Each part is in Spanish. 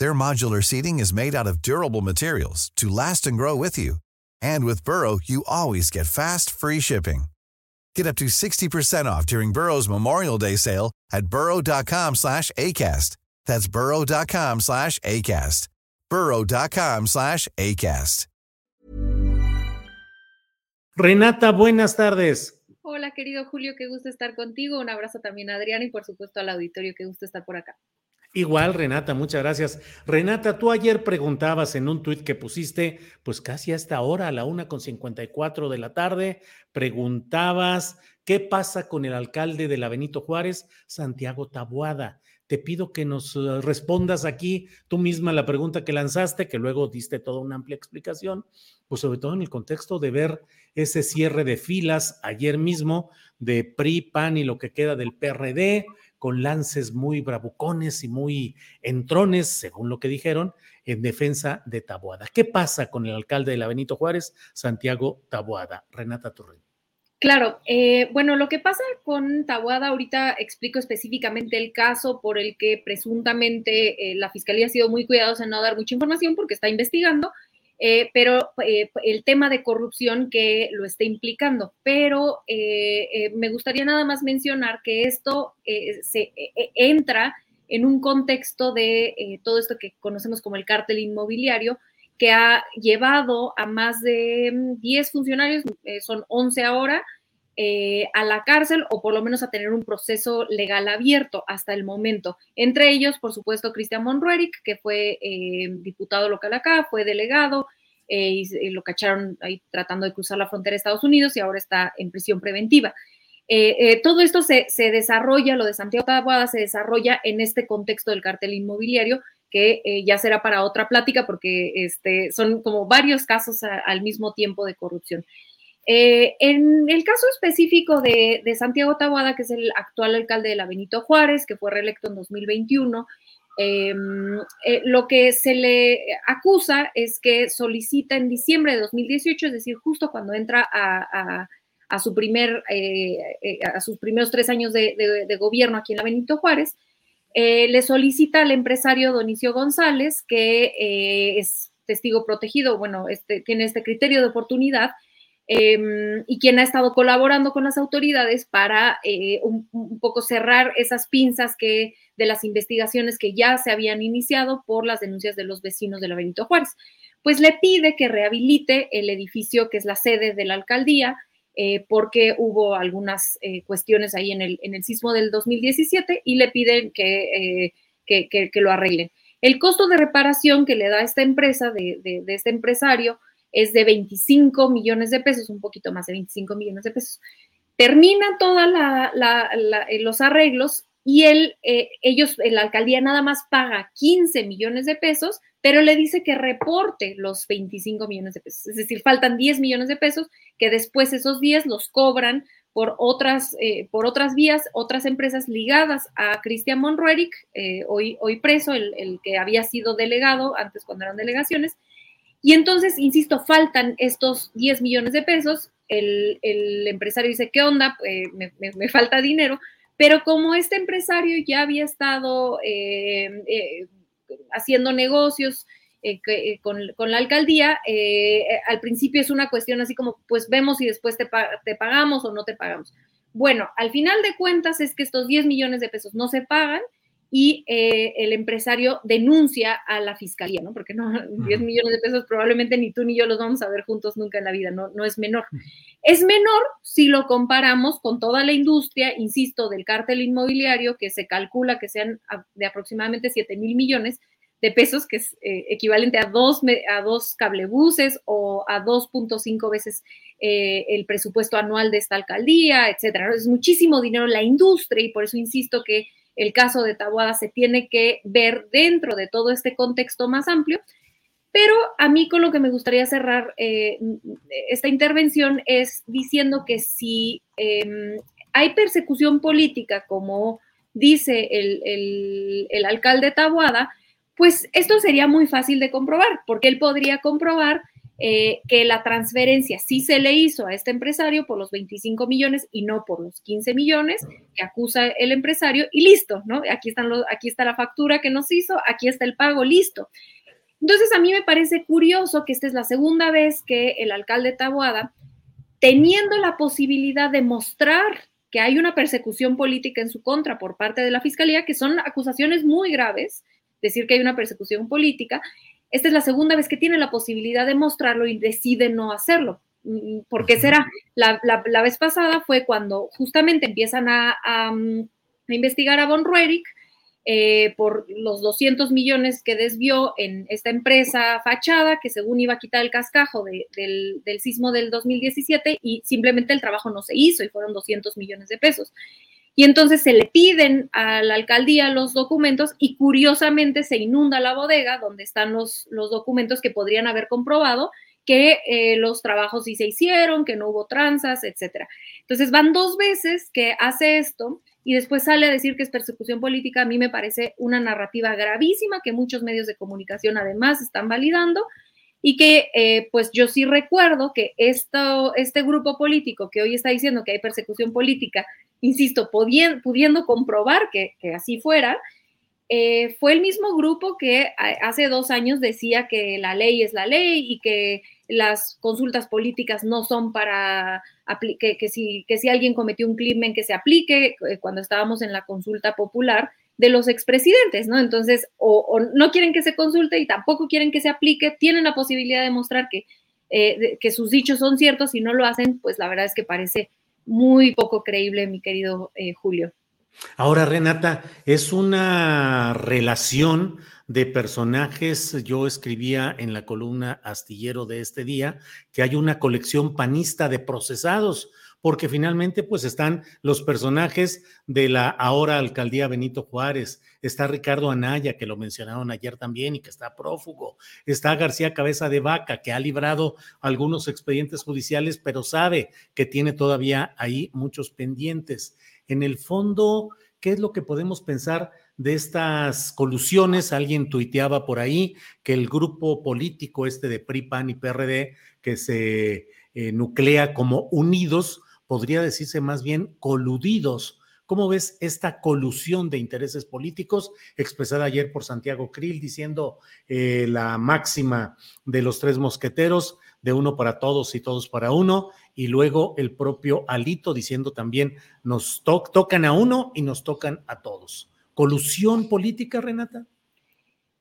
Their modular seating is made out of durable materials to last and grow with you. And with Burrow, you always get fast, free shipping. Get up to 60% off during Burrow's Memorial Day sale at burrow.com slash ACAST. That's burrow.com slash ACAST. burrow.com slash ACAST. Renata, buenas tardes. Hola, querido Julio, qué gusto estar contigo. Un abrazo también a Adriana y por supuesto al auditorio, qué gusto estar por acá. Igual, Renata, muchas gracias. Renata, tú ayer preguntabas en un tuit que pusiste, pues casi a esta hora, a la una con 54 de la tarde, preguntabas qué pasa con el alcalde de la Benito Juárez, Santiago Tabuada. Te pido que nos eh, respondas aquí tú misma la pregunta que lanzaste, que luego diste toda una amplia explicación, pues sobre todo en el contexto de ver ese cierre de filas ayer mismo de PRI, PAN y lo que queda del PRD, con lances muy bravucones y muy entrones, según lo que dijeron, en defensa de Taboada. ¿Qué pasa con el alcalde de la Benito Juárez, Santiago Taboada? Renata Turren. Claro, eh, bueno, lo que pasa con Taboada, ahorita explico específicamente el caso por el que presuntamente eh, la fiscalía ha sido muy cuidadosa en no dar mucha información porque está investigando, eh, pero eh, el tema de corrupción que lo está implicando. Pero eh, me gustaría nada más mencionar que esto se entra en un contexto de todo esto que conocemos como el cártel inmobiliario, que ha llevado a más de 10 mm, funcionarios, son 11 ahora, a la cárcel o por lo menos a tener un proceso legal abierto hasta el momento. Entre ellos, por supuesto, Cristian Monrueric, que fue diputado local acá, fue delegado, y, lo cacharon ahí tratando de cruzar la frontera de Estados Unidos y ahora está en prisión preventiva. todo esto se, se, desarrolla, lo de Santiago Taboada se desarrolla en este contexto del cartel inmobiliario, que ya será para otra plática porque este, son como varios casos al mismo tiempo de corrupción. Eh, en el caso específico de, Santiago Taboada, que es el actual alcalde de la Benito Juárez, que fue reelecto en 2021, eh, eh, lo que se le acusa es que solicita en diciembre de 2018, es decir, justo cuando entra a, a sus primeros tres años de, de, gobierno aquí en la Benito Juárez, le solicita al empresario Donicio González, que es testigo protegido, bueno, este, tiene este criterio de oportunidad, Em, y quien ha estado colaborando con las autoridades para eh, un, poco cerrar esas pinzas que de las investigaciones que ya se habían iniciado por las denuncias de los vecinos de la Benito Juárez. Pues le pide que rehabilite el edificio que es la sede de la alcaldía, eh, porque hubo algunas eh, cuestiones ahí en el, en el sismo del 2017 y le piden que, que, lo arreglen. El costo de reparación que le da esta empresa, de este empresario, es de 25 millones de pesos, un poquito más de 25 millones de pesos. Termina todos eh, los arreglos y él, eh, ellos, la alcaldía nada más paga 15 millones de pesos, pero le dice que reporte los 25 millones de pesos. Es decir, faltan 10 millones de pesos que después esos 10 los cobran por otras, eh, por otras vías, otras empresas ligadas a Cristian Monrueric, hoy, hoy preso, el, que había sido delegado antes cuando eran delegaciones, y entonces, insisto, faltan estos 10 millones de pesos. El, empresario dice, ¿qué onda? Eh, me, falta dinero. Pero como este empresario ya había estado eh, eh, haciendo negocios con, la alcaldía, al principio es una cuestión así como, pues vemos si después te, te pagamos o no te pagamos. Bueno, al final de cuentas es que estos 10 millones de pesos no se pagan y eh, el empresario denuncia a la fiscalía, ¿no? Porque no, 10 millones de pesos probablemente ni tú ni yo los vamos a ver juntos nunca en la vida, no, no es menor. Es menor si lo comparamos con toda la industria, insisto, del cártel inmobiliario, que se calcula que sean de aproximadamente 7 mil millones de pesos, que es eh, equivalente a dos, a dos cablebuses o a 2.5 veces eh, el presupuesto anual de esta alcaldía, etcétera. Es muchísimo dinero la industria y por eso insisto que el caso de Tabuada se tiene que ver dentro de todo este contexto más amplio. Pero a mí con lo que me gustaría cerrar eh, esta intervención es diciendo que si em, hay persecución política, como dice el, el alcalde Tabuada, pues esto sería muy fácil de comprobar, porque él podría comprobar eh, que la transferencia sí se le hizo a este empresario por los 25 millones y no por los 15 millones que acusa el empresario y listo, ¿no? Aquí, están los, aquí está la factura que nos hizo, aquí está el pago, listo. Entonces a mí me parece curioso que esta es la segunda vez que el alcalde Taboada, teniendo la posibilidad de mostrar que hay una persecución política en su contra por parte de la fiscalía, que son acusaciones muy graves, decir que hay una persecución política, esta es la segunda vez que tiene la posibilidad de mostrarlo y decide no hacerlo. Mm, ¿Por qué será? La, vez pasada fue cuando justamente empiezan a, mm, investigar a Von Ruerich eh, por los 200 millones que desvió en esta empresa fachada que según iba a quitar el cascajo del, del, sismo del 2017 y simplemente el trabajo no se hizo y fueron 200 millones de pesos. Y entonces se le piden a la alcaldía los documentos y curiosamente se inunda la bodega donde están los, los documentos que podrían haber comprobado que eh, los trabajos sí se hicieron, que no hubo tranzas, etcétera. Entonces van dos veces que hace esto y después sale a decir que es persecución política. A mí me parece una narrativa gravísima que muchos medios de comunicación además están validando y que eh, pues yo sí recuerdo que esto, este grupo político que hoy está diciendo que hay persecución política, insisto, pudiendo, comprobar que, así fuera, eh, fue el mismo grupo que hace dos años decía que la ley es la ley y que las consultas políticas no son para que, que, si, si alguien cometió un crimen que se aplique eh, cuando estábamos en la consulta popular de los expresidentes, ¿no? Entonces, o, no quieren que se consulte y tampoco quieren que se aplique, tienen la posibilidad de mostrar que, eh, que sus dichos son ciertos y no lo hacen, pues la verdad es que parece muy poco creíble, mi querido eh, Julio. Ahora, Renata, es una relación de personajes. Yo escribía en la columna astillero de este día que hay una colección panista de procesados porque finalmente pues están los personajes de la ahora alcaldía Benito Juárez, está Ricardo Anaya, que lo mencionaron ayer también y que está prófugo, está García Cabeza de Vaca, que ha librado algunos expedientes judiciales, pero sabe que tiene todavía ahí muchos pendientes. En el fondo, ¿qué es lo que podemos pensar de estas colusiones? Alguien tuiteaba por ahí que el grupo político este de PRI, PAN y PRD, que se eh, nuclea como unidos, podría decirse más bien coludidos. ¿Cómo ves esta colusión de intereses políticos expresada ayer por Santiago Krill diciendo eh, la máxima de los tres mosqueteros, de uno para todos y todos para uno, y luego el propio Alito diciendo también nos tocan a uno y nos tocan a todos? ¿Colusión política, Renata?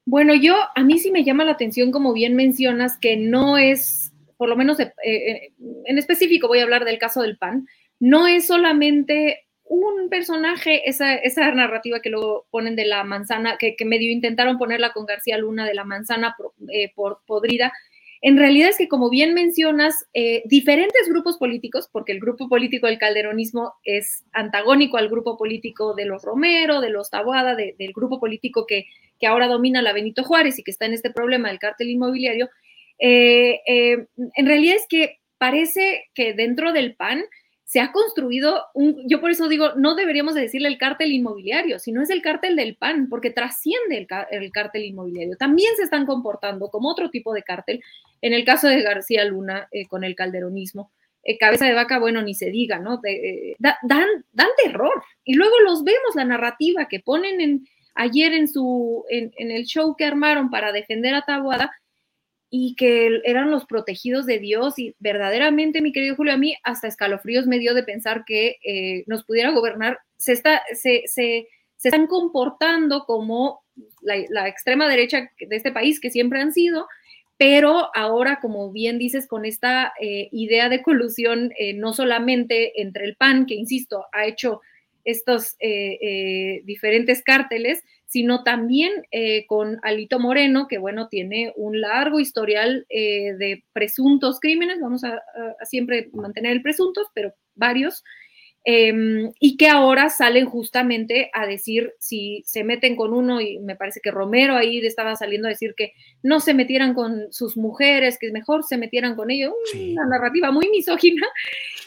Bueno, yo a mí sí me llama la atención, como bien mencionas, que no es por lo menos eh, eh, en específico voy a hablar del caso del PAN, no es solamente un personaje, esa, esa narrativa que luego ponen de la manzana, que, medio intentaron ponerla con García Luna de la manzana eh, por, podrida, en realidad es que, como bien mencionas, diferentes grupos políticos, porque el grupo político del calderonismo es antagónico al grupo político de los Romero, de los Taboada, del grupo político que, que ahora domina la Benito Juárez y que está en este problema del cártel inmobiliario, eh, eh, en realidad es que parece que dentro del PAN se ha construido un, yo por eso digo, no deberíamos decirle el cártel inmobiliario, sino es el cártel del PAN, porque trasciende el, cártel inmobiliario. También se están comportando como otro tipo de cártel, en el caso de García Luna eh, con el calderonismo. cabeza de vaca, bueno, ni se diga, ¿no? dan, dan terror. Y luego los vemos, la narrativa que ponen en, ayer en, su, en, el show que armaron para defender a Tabuada, y que eran los protegidos de Dios y verdaderamente, mi querido Julio, a mí hasta escalofríos me dio de pensar que eh, nos pudiera gobernar. Se, está, se, se, se están comportando como la, extrema derecha de este país, que siempre han sido, pero ahora, como bien dices, con esta eh, idea de colusión, eh, no solamente entre el PAN, que insisto, ha hecho estos eh, diferentes cárteles, sino también con Alito Moreno, que bueno, tiene un largo historial de presuntos crímenes, vamos a, siempre mantener el presuntos, pero varios, Em, y que ahora salen justamente a decir si se meten con uno, y me parece que Romero ahí estaba saliendo a decir que no se metieran con sus mujeres, que mejor se metieran con ellos, una narrativa muy misógina.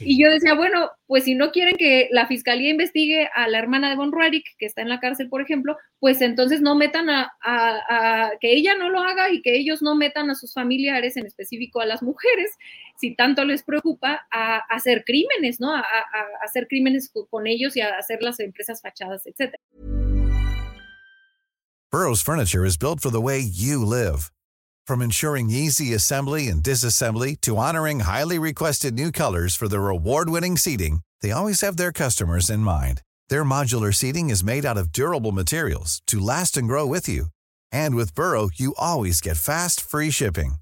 Y yo decía, bueno, pues si no quieren que la fiscalía investigue a la hermana de Von Ruarich, que está en la cárcel, por ejemplo, pues entonces no metan a, que ella no lo haga y que ellos no metan a sus familiares, en específico a las mujeres, si tanto les preocupa, a, hacer crímenes, ¿no? A, hacer crímenes con ellos y a hacer las empresas fachadas, etc. Burroughs Furniture is built for the way you live. From ensuring easy assembly and disassembly to honoring highly requested new colors for their award-winning seating, they always have their customers in mind. Their modular seating is made out of durable materials to last and grow with you. And with Burrow, you always get fast, free shipping.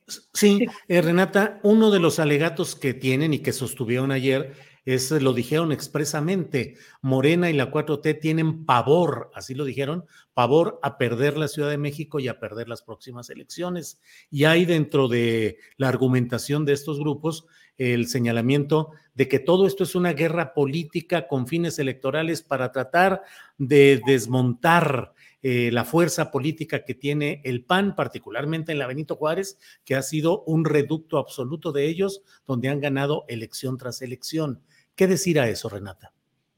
sí, eh, Renata, uno de los alegatos que tienen y que sostuvieron ayer es, lo dijeron expresamente, Morena y la 4T tienen pavor, así lo dijeron, pavor a perder la Ciudad de México y a perder las próximas elecciones. Y hay dentro de la argumentación de estos grupos el señalamiento de que todo esto es una guerra política con fines electorales para tratar de desmontar eh, la fuerza política que tiene el PAN, particularmente en la Benito Juárez, que ha sido un reducto absoluto de ellos, donde han ganado elección tras elección. ¿Qué decir a eso, Renata?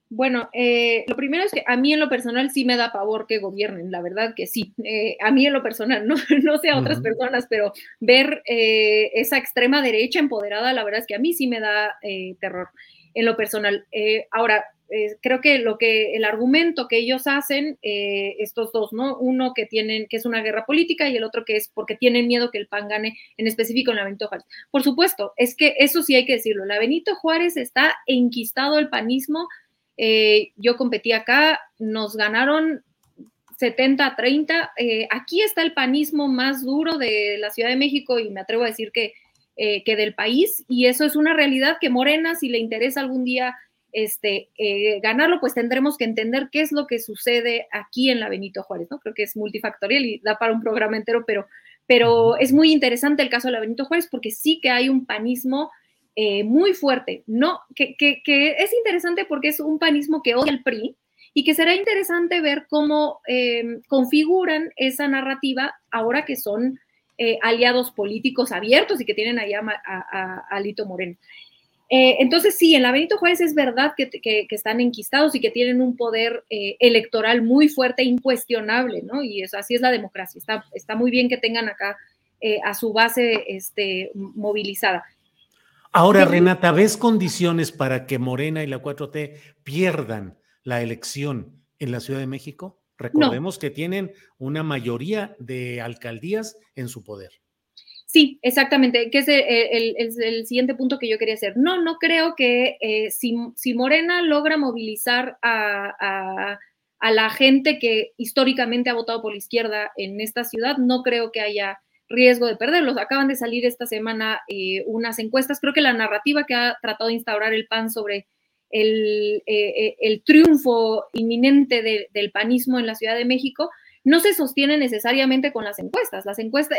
Bueno, eh, lo primero es que a mí en lo personal sí me da pavor que gobiernen, la verdad que sí. Eh, a mí en lo personal, no, no sé a otras personas, pero ver esa extrema derecha empoderada, la verdad es que a mí sí me da terror en lo personal. ahora, eh, creo que lo que el argumento que ellos hacen, eh, estos dos, ¿no? Uno que tienen, que es una guerra política y el otro que es porque tienen miedo que el PAN gane, en específico en la Benito Juárez. Por supuesto, es que eso sí hay que decirlo. La Benito Juárez está enquistado el panismo. Eh, yo competí acá, nos ganaron 70 a 30. aquí está el panismo más duro de la Ciudad de México y me atrevo a decir que, que del país. Y eso es una realidad que Morena, si le interesa algún día este, eh, ganarlo, pues tendremos que entender qué es lo que sucede aquí en la Benito Juárez, ¿no? Creo que es multifactorial y da para un programa entero, pero, pero es muy interesante el caso de la Benito Juárez porque sí que hay un panismo eh, muy fuerte, ¿no? Que, es interesante porque es un panismo que odia el PRI y que será interesante ver cómo em, configuran esa narrativa ahora que son eh, aliados políticos abiertos y que tienen allá a, a, a Moreno. Eh, entonces, sí, en la Benito Juárez es verdad que, están enquistados y que tienen un poder eh, electoral muy fuerte e incuestionable, ¿no? Y eso, así es la democracia. Está, está muy bien que tengan acá eh, a su base este, movilizada. Ahora, Renata, ¿ves condiciones para que Morena y la 4T pierdan la elección en la Ciudad de México? Recordemos que tienen una mayoría de alcaldías en su poder. Sí, exactamente, que es el, siguiente punto que yo quería hacer. No, no creo que eh, si, Morena logra movilizar a, la gente que históricamente ha votado por la izquierda en esta ciudad, no creo que haya riesgo de perderlos. Acaban de salir esta semana eh, unas encuestas. Creo que la narrativa que ha tratado de instaurar el PAN sobre el, eh, triunfo inminente del panismo en la Ciudad de México, no se sostiene necesariamente con las encuestas. Las encuestas,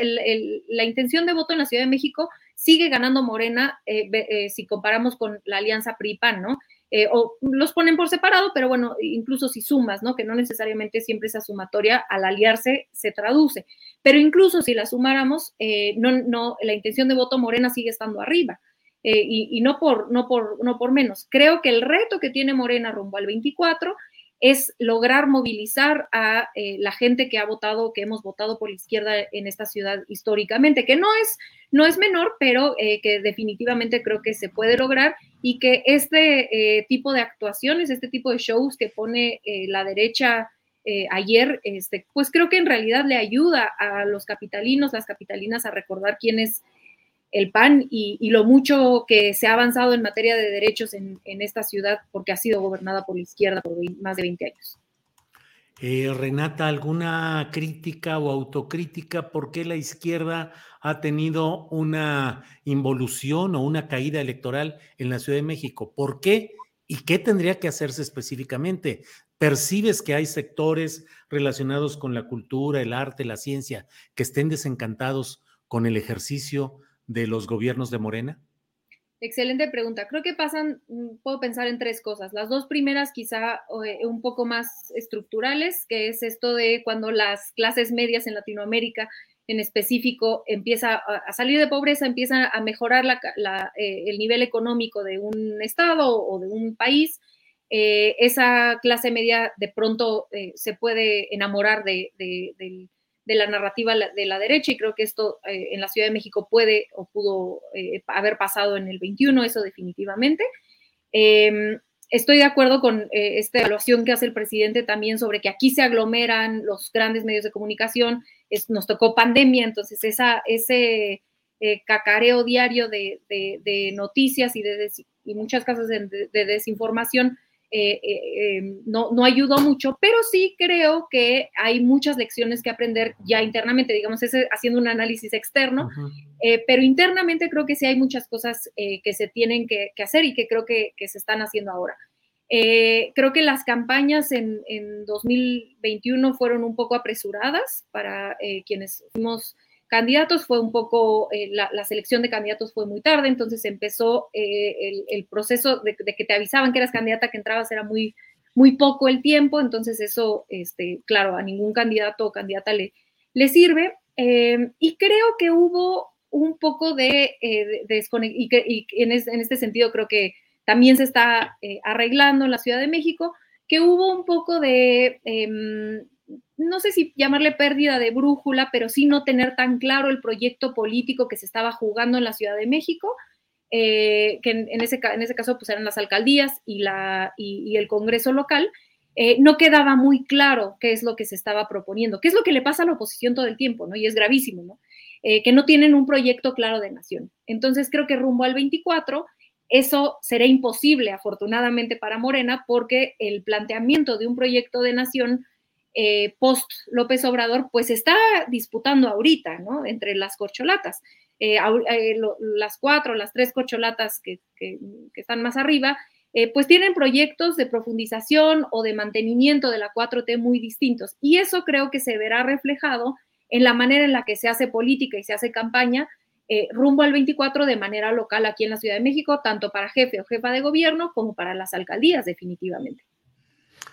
la intención de voto en la Ciudad de México sigue ganando Morena eh, eh, si comparamos con la alianza PRI-PAN, ¿no? Eh, o los ponen por separado, pero bueno, incluso si sumas, ¿no? Que no necesariamente siempre esa sumatoria al aliarse se traduce. Pero incluso si la sumáramos, no, no, la intención de voto Morena sigue estando arriba. y, y no, por, no, por, no por menos. Creo que el reto que tiene Morena rumbo al 24 es lograr movilizar a eh, la gente que ha votado, que hemos votado por la izquierda en esta ciudad históricamente, que no es, no es menor, pero eh, que definitivamente creo que se puede lograr y que este eh, tipo de actuaciones, este tipo de shows que pone la derecha ayer, este, pues creo que en realidad le ayuda a los capitalinos, las capitalinas a recordar quién es el PAN y, lo mucho que se ha avanzado en materia de derechos en, esta ciudad porque ha sido gobernada por la izquierda por más de 20 años. Eh, Renata, ¿alguna crítica o autocrítica por qué la izquierda ha tenido una involución o una caída electoral en la Ciudad de México? ¿Por qué y qué tendría que hacerse específicamente? ¿Percibes que hay sectores relacionados con la cultura, el arte, la ciencia que estén desencantados con el ejercicio de los gobiernos de Morena? Excelente pregunta. Creo que pasan, mm, puedo pensar en tres cosas. Las dos primeras quizá eh, un poco más estructurales, que es esto de cuando las clases medias en Latinoamérica en específico empieza a salir de pobreza, empieza a mejorar eh, el nivel económico de un estado o de un país, eh, esa clase media de pronto se puede enamorar de, del de la narrativa de la derecha y creo que esto eh, en la Ciudad de México puede o pudo eh, haber pasado en el 21, eso definitivamente. Em, estoy de acuerdo con eh, esta evaluación que hace el presidente también sobre que aquí se aglomeran los grandes medios de comunicación, es, nos tocó pandemia, entonces esa, ese cacareo diario de, noticias y, de, muchas casos de desinformación eh, eh, em, no, no, ayudó mucho, pero sí creo que hay muchas lecciones que aprender ya internamente, digamos, haciendo un análisis externo, eh, pero internamente creo que sí hay muchas cosas que se tienen que, hacer y que creo que, se están haciendo ahora. creo que las campañas en, en, 2021 fueron un poco apresuradas para quienes fuimos candidatos fue un poco, eh, la, selección de candidatos fue muy tarde, entonces empezó eh, el, proceso de, que te avisaban que eras candidata, que entrabas, era muy, muy poco el tiempo, entonces eso, este, claro, a ningún candidato o candidata le, le sirve. Eh, y creo que hubo un poco de, desconexión, y, que, en, en, este sentido creo que también se está arreglando en la Ciudad de México, que hubo un poco de em, no sé si llamarle pérdida de brújula, pero sí no tener tan claro el proyecto político que se estaba jugando en la Ciudad de México, eh, que en, ese, en ese caso pues eran las alcaldías y, la, y, el Congreso local, eh, no quedaba muy claro qué es lo que se estaba proponiendo, qué es lo que le pasa a la oposición todo el tiempo, ¿no? Y es gravísimo, ¿no? Eh, que no tienen un proyecto claro de nación. Entonces creo que rumbo al 24 eso será imposible, afortunadamente, para Morena, porque el planteamiento de un proyecto de nación eh, post López Obrador, pues está disputando ahorita, ¿no? Entre las corcholatas. Eh, eh, las cuatro, las tres corcholatas que, están más arriba, pues tienen proyectos de profundización o de mantenimiento de la 4T muy distintos. Y eso creo que se verá reflejado en la manera en la que se hace política y se hace campaña rumbo al 24 de manera local aquí en la Ciudad de México, tanto para jefe o jefa de gobierno como para las alcaldías, definitivamente.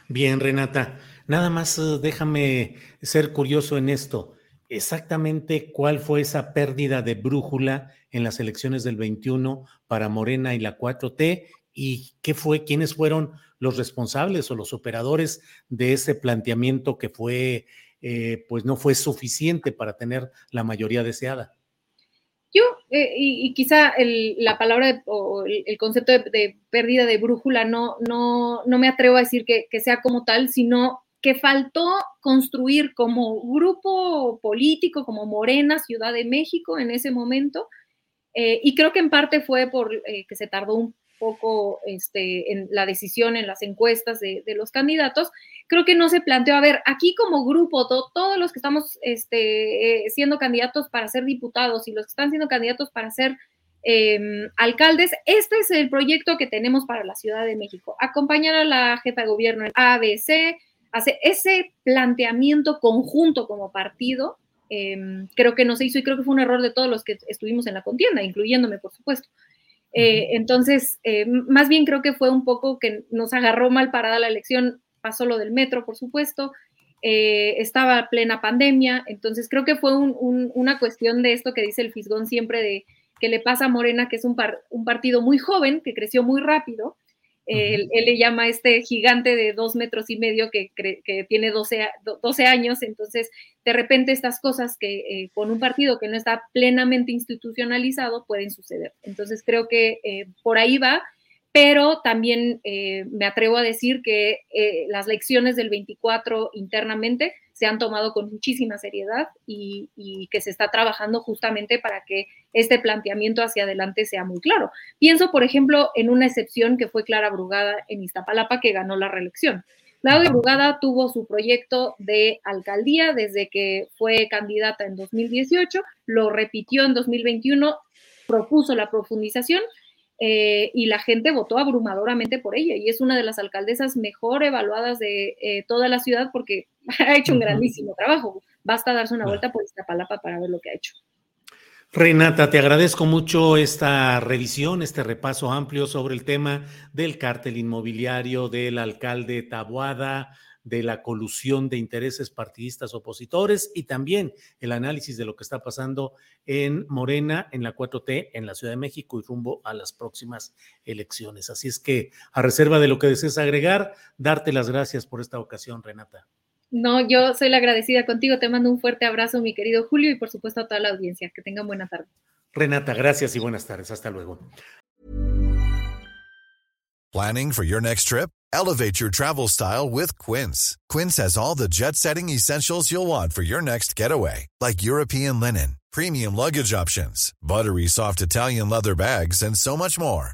Bien, Renata. Nada más eh, déjame ser curioso en esto. Exactamente cuál fue esa pérdida de brújula en las elecciones del 21 para Morena y la 4T y qué fue, quiénes fueron los responsables o los operadores de ese planteamiento que fue, eh, pues no fue suficiente para tener la mayoría deseada. Yo, eh, y, quizá la palabra o el, concepto de, pérdida de brújula no, no, no me atrevo a decir que, que, sea como tal, sino que faltó construir como grupo político, como Morena, Ciudad de México en ese momento, eh, y creo que en parte fue por eh, que se tardó un poco este, en la decisión en las encuestas de, los candidatos, creo que no se planteó, a ver, aquí como grupo, todos los que estamos este, eh, siendo candidatos para ser diputados y los que están siendo candidatos para ser em, alcaldes, este es el proyecto que tenemos para la Ciudad de México, acompañar a la jefa de gobierno en ABC, hace ese planteamiento conjunto como partido, em, creo que no se hizo y creo que fue un error de todos los que estuvimos en la contienda, incluyéndome, por supuesto. Eh, entonces, eh, más bien creo que fue un poco que nos agarró mal parada la elección, pasó lo del metro, por supuesto, eh, estaba plena pandemia, entonces creo que fue una cuestión de esto que dice el Fisgón siempre de que le pasa a Morena, que es un, un partido muy joven, que creció muy rápido, él, le llama este gigante de dos metros y medio que, que tiene 12, 12, años, entonces de repente estas cosas que eh, con un partido que no está plenamente institucionalizado pueden suceder. Entonces creo que eh, por ahí va pero también eh, me atrevo a decir que las lecciones del 24 internamente se han tomado con muchísima seriedad y, que se está trabajando justamente para que este planteamiento hacia adelante sea muy claro. Pienso, por ejemplo, en una excepción que fue Clara Brugada en Iztapalapa, que ganó la reelección. Claudia Brugada tuvo su proyecto de alcaldía desde que fue candidata en 2018, lo repitió en 2021, propuso la profundización eh, y la gente votó abrumadoramente por ella y es una de las alcaldesas mejor evaluadas de eh, toda la ciudad porque ha hecho un grandísimo trabajo. Basta darse una vuelta por esta palapa para ver lo que ha hecho. Renata, te agradezco mucho esta revisión, este repaso amplio sobre el tema del cártel inmobiliario del alcalde Tabuada, de la colusión de intereses partidistas opositores y también el análisis de lo que está pasando en Morena, en la 4T, en la Ciudad de México y rumbo a las próximas elecciones. Así es que, a reserva de lo que desees agregar, darte las gracias por esta ocasión, Renata. No, yo soy la agradecida contigo. Te mando un fuerte abrazo, mi querido Julio, y por supuesto a toda la audiencia. Que tengan buena tarde. Renata, gracias y buenas tardes. Hasta luego. Planning for your next trip? Elevate your travel style with Quince. Quince has all the jet setting essentials you'll want for your next getaway, like European linen, premium luggage options, buttery soft Italian leather bags, and so much more.